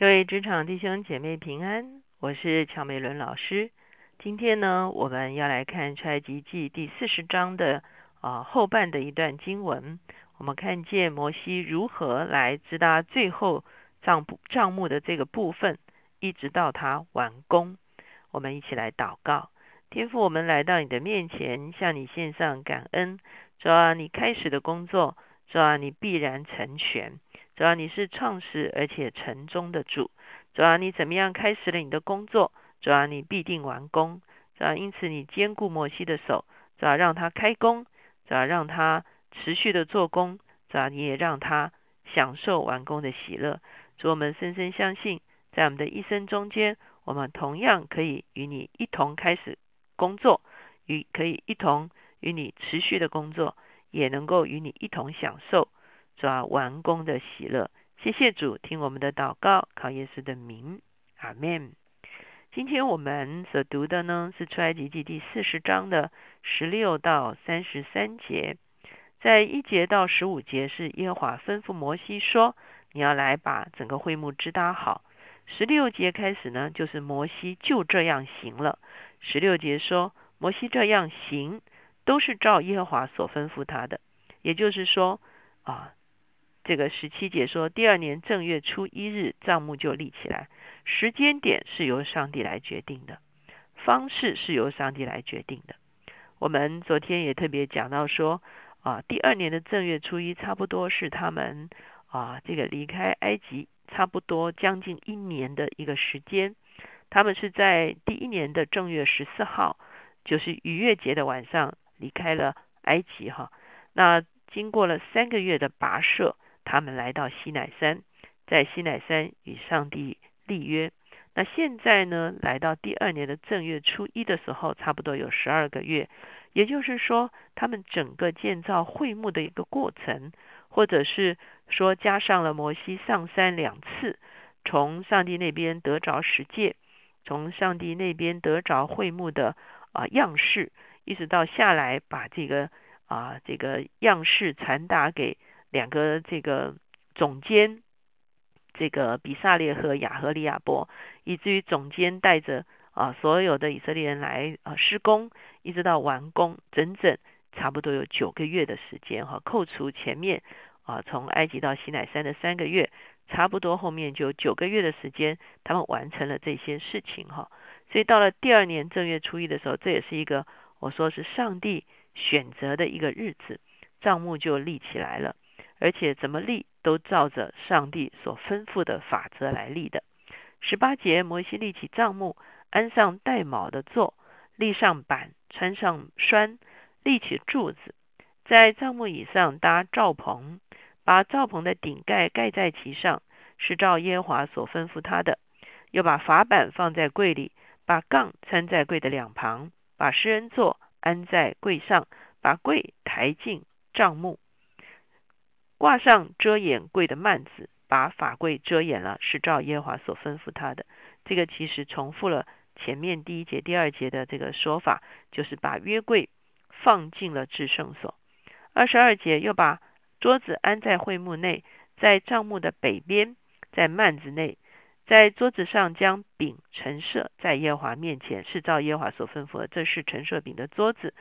各位职场弟兄姐妹平安，我是乔美伦老师。今天呢，我们要来看出埃及记第四十章的啊后半的一段经文。我们看见摩西如何来直达最后账簿账目的这个部分，一直到他完工。我们一起来祷告，天父，我们来到你的面前，向你献上感恩。主啊，你开始的工作，主啊，你必然成全。主要你是创始而且成终的主，主要你怎么样开始了你的工作，主要你必定完工，主要因此你坚固摩西的手，主要让他开工，主要让他持续的做工，主要你也让他享受完工的喜乐。主我们深深相信，在我们的一生中间，我们同样可以与你一同开始工作，与可以一同与你持续的工作，也能够与你一同享受。抓完工的喜乐，谢谢主，听我们的祷告，靠耶稣的名，阿门。今天我们所读的呢是出埃及记第四十章的十六到三十三节，在一节到十五节是耶和华吩咐摩西说：“你要来把整个会幕支搭好。”十六节开始呢，就是摩西就这样行了。十六节说，摩西这样行，都是照耶和华所吩咐他的，也就是说啊。这个十七节说，第二年正月初一日账目就立起来，时间点是由上帝来决定的，方式是由上帝来决定的。我们昨天也特别讲到说，啊，第二年的正月初一，差不多是他们啊这个离开埃及，差不多将近一年的一个时间。他们是在第一年的正月十四号，就是逾越节的晚上离开了埃及哈。那经过了三个月的跋涉。他们来到西乃山，在西乃山与上帝立约。那现在呢，来到第二年的正月初一的时候，差不多有十二个月。也就是说，他们整个建造会幕的一个过程，或者是说加上了摩西上山两次，从上帝那边得着十诫，从上帝那边得着会幕的啊样式，一直到下来把这个啊这个样式传达给。两个这个总监，这个比萨列和亚和利亚伯，以至于总监带着啊所有的以色列人来啊施工，一直到完工，整整差不多有九个月的时间哈。扣除前面啊从埃及到西乃山的三个月，差不多后面就九个月的时间，他们完成了这些事情哈。所以到了第二年正月初一的时候，这也是一个我说是上帝选择的一个日子，账目就立起来了。而且怎么立都照着上帝所吩咐的法则来立的。十八节，摩西立起帐幕，安上带卯的座，立上板，穿上栓，立起柱子，在帐幕以上搭罩棚，把罩棚的顶盖盖在其上，是照耶和华所吩咐他的。又把法板放在柜里，把杠穿在柜的两旁，把施恩座安在柜上，把柜抬进帐幕。挂上遮掩柜的幔子，把法柜遮掩了，是照耶和华所吩咐他的。这个其实重复了前面第一节、第二节的这个说法，就是把约柜放进了至圣所。二十二节又把桌子安在会幕内，在帐幕的北边，在幔子内，在桌子上将饼陈设在耶和华面前，是照耶和华所吩咐的。这是陈设饼的桌子，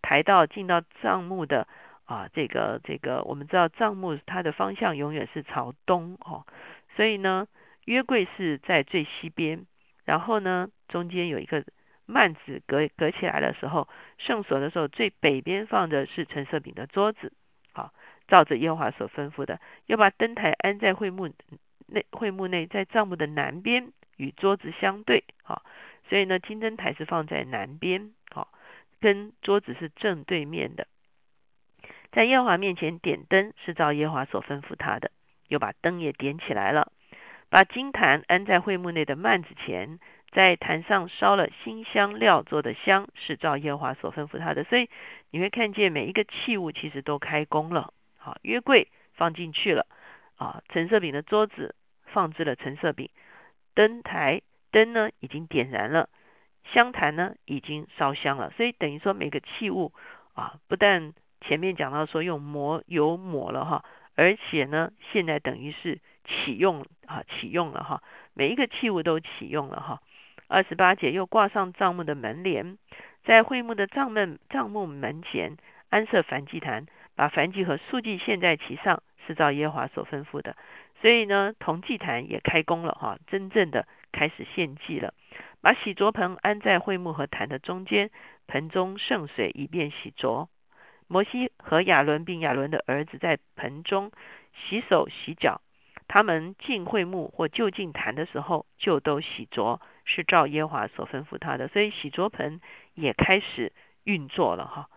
抬到进到帐幕的。啊，这个这个，我们知道帐幕它的方向永远是朝东哦，所以呢，约柜是在最西边，然后呢，中间有一个幔子隔隔起来的时候，圣所的时候最北边放的是橙色饼的桌子，好，照着耶和华所吩咐的，要把灯台安在会幕内，会幕内在帐幕的南边与桌子相对，好，所以呢，金灯台是放在南边，好，跟桌子是正对面的。在耶和华面前点灯，是照耶和华所吩咐他的，又把灯也点起来了。把金坛安在会幕内的幔子前，在坛上烧了新香料做的香，是照耶和华所吩咐他的。所以你会看见每一个器物其实都开工了。好，约柜放进去了。啊，橙色饼的桌子放置了橙色饼，灯台灯呢已经点燃了，香坛呢已经烧香了。所以等于说每个器物啊，不但前面讲到说用抹油抹了哈，而且呢，现在等于是启用啊启用了哈，每一个器物都启用了哈。二十八节又挂上帐幕的门帘，在会幕的帐门帐幕门前安设燔祭坛，把燔祭和素祭献在其上，是照耶和华所吩咐的。所以呢，铜祭坛也开工了哈，真正的开始献祭了。把洗濯盆安在会幕和坛的中间，盆中盛水，以便洗濯。摩西和亚伦并亚伦的儿子在盆中洗手洗脚。他们进会幕或就近坛的时候，就都洗濯，是照耶和华所吩咐他的。所以洗濯盆也开始运作了哈。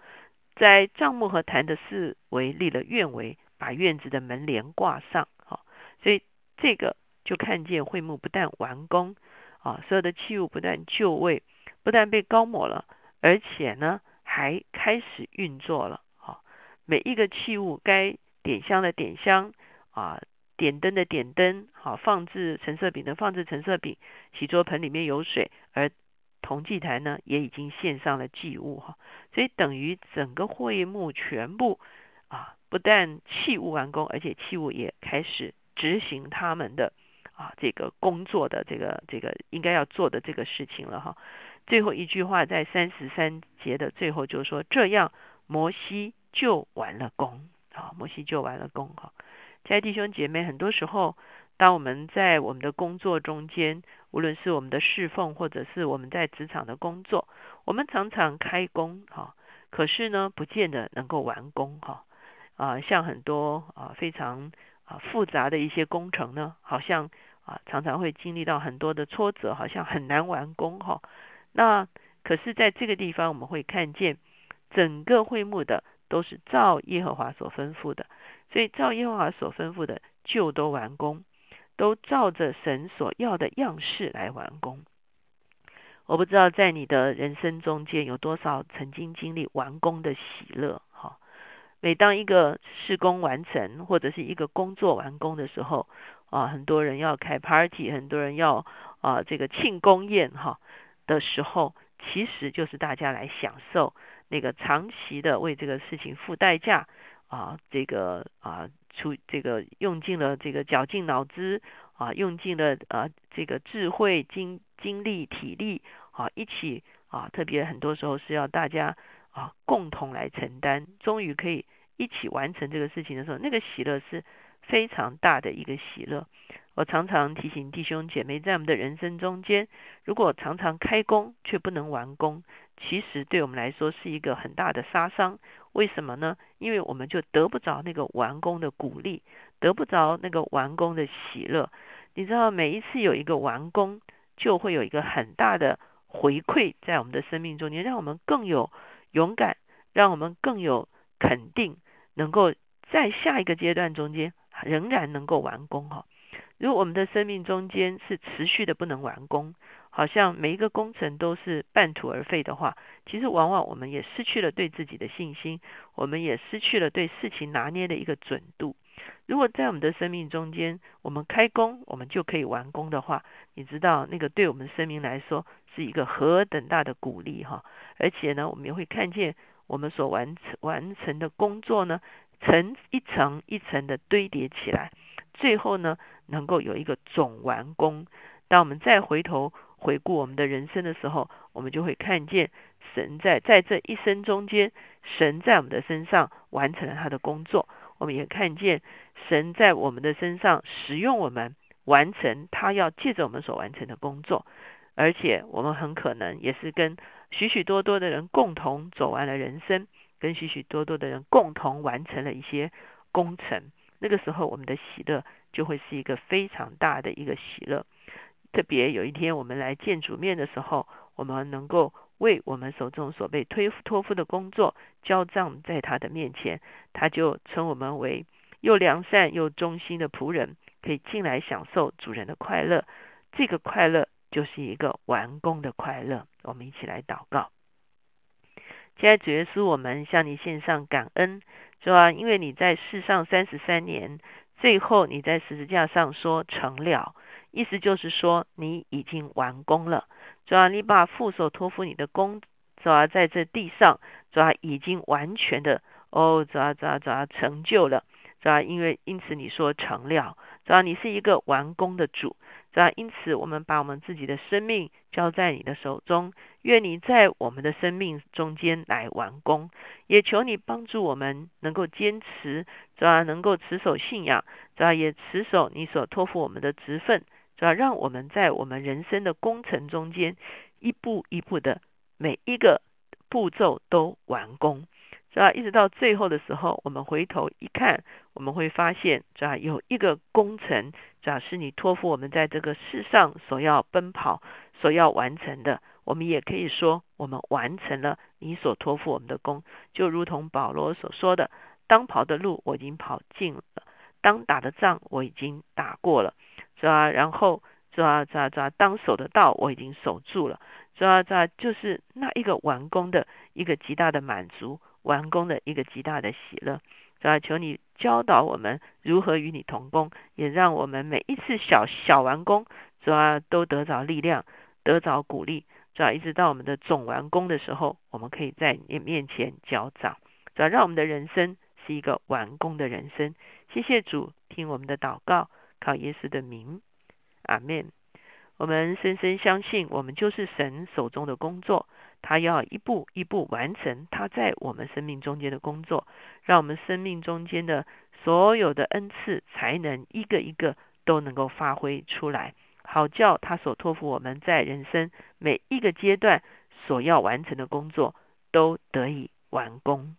在帐幕和坛的四围立了院围，把院子的门帘挂上哈。所以这个就看见会幕不但完工啊，所有的器物不但就位，不但被高抹了，而且呢还开始运作了哈。每一个器物该点香的点香啊。点灯的点灯，好放置橙色饼的放置橙色饼，洗桌盆里面有水，而铜祭台呢也已经献上了祭物哈，所以等于整个会幕全部啊，不但器物完工，而且器物也开始执行他们的啊这个工作的这个这个应该要做的这个事情了哈。最后一句话在三十三节的最后就说，这样摩西就完了工，啊，摩西就完了工哈。亲爱的弟兄姐妹，很多时候，当我们在我们的工作中间，无论是我们的侍奉，或者是我们在职场的工作，我们常常开工哈，可是呢，不见得能够完工哈。啊，像很多啊非常啊复杂的一些工程呢，好像啊常常会经历到很多的挫折，好像很难完工哈。那可是在这个地方，我们会看见整个会幕的都是照耶和华所吩咐的。所以照耶和华所吩咐的，就都完工，都照着神所要的样式来完工。我不知道在你的人生中间有多少曾经经历完工的喜乐。哈，每当一个施工完成，或者是一个工作完工的时候，啊，很多人要开 party，很多人要啊这个庆功宴哈的时候，其实就是大家来享受那个长期的为这个事情付代价。啊，这个啊，出这个用尽了这个绞尽脑汁啊，用尽了啊这个智慧、精精力、体力啊，一起啊，特别很多时候是要大家啊共同来承担，终于可以一起完成这个事情的时候，那个喜乐是非常大的一个喜乐。我常常提醒弟兄姐妹，在我们的人生中间，如果常常开工却不能完工，其实对我们来说是一个很大的杀伤。为什么呢？因为我们就得不着那个完工的鼓励，得不着那个完工的喜乐。你知道，每一次有一个完工，就会有一个很大的回馈在我们的生命中间，让我们更有勇敢，让我们更有肯定，能够在下一个阶段中间仍然能够完工哈。如果我们的生命中间是持续的不能完工，好像每一个工程都是半途而废的话，其实往往我们也失去了对自己的信心，我们也失去了对事情拿捏的一个准度。如果在我们的生命中间，我们开工，我们就可以完工的话，你知道那个对我们生命来说是一个何等大的鼓励哈！而且呢，我们也会看见我们所完成完成的工作呢，层一层一层的堆叠起来，最后呢，能够有一个总完工。当我们再回头。回顾我们的人生的时候，我们就会看见神在在这一生中间，神在我们的身上完成了他的工作。我们也看见神在我们的身上使用我们，完成他要借着我们所完成的工作。而且我们很可能也是跟许许多多的人共同走完了人生，跟许许多多的人共同完成了一些工程。那个时候，我们的喜乐就会是一个非常大的一个喜乐。特别有一天我们来见主面的时候，我们能够为我们手中所被推托付的工作交账在他的面前，他就称我们为又良善又忠心的仆人，可以进来享受主人的快乐。这个快乐就是一个完工的快乐。我们一起来祷告。现在主耶稣，我们向你献上感恩，主啊，因为你在世上三十三年，最后你在十字架上说成了。意思就是说，你已经完工了，主要你把副手托付你的工，主要在这地上，主要已经完全的哦，主要主要主要成就了，主要因为因此你说成了，主要你是一个完工的主，主要因此我们把我们自己的生命交在你的手中，愿你在我们的生命中间来完工，也求你帮助我们能够坚持，主要能够持守信仰，主要也持守你所托付我们的职分，主要让我们在我们人生的工程中间一步一步的每一个步骤都完工。是吧？一直到最后的时候，我们回头一看，我们会发现，是吧？有一个工程，是吧？是你托付我们在这个世上所要奔跑、所要完成的。我们也可以说，我们完成了你所托付我们的工，就如同保罗所说的：“当跑的路我已经跑尽了，当打的仗我已经打过了，是吧？然后，是吧？是吧？是吧？当守的道我已经守住了，是吧？是吧？就是那一个完工的一个极大的满足。”完工的一个极大的喜乐，主要求你教导我们如何与你同工，也让我们每一次小小完工，主要都得着力量，得着鼓励，主要一直到我们的总完工的时候，我们可以在你面前交账，主要让我们的人生是一个完工的人生。谢谢主，听我们的祷告，靠耶稣的名，阿门。我们深深相信，我们就是神手中的工作。他要一步一步完成他在我们生命中间的工作，让我们生命中间的所有的恩赐才能一个一个都能够发挥出来，好叫他所托付我们在人生每一个阶段所要完成的工作都得以完工。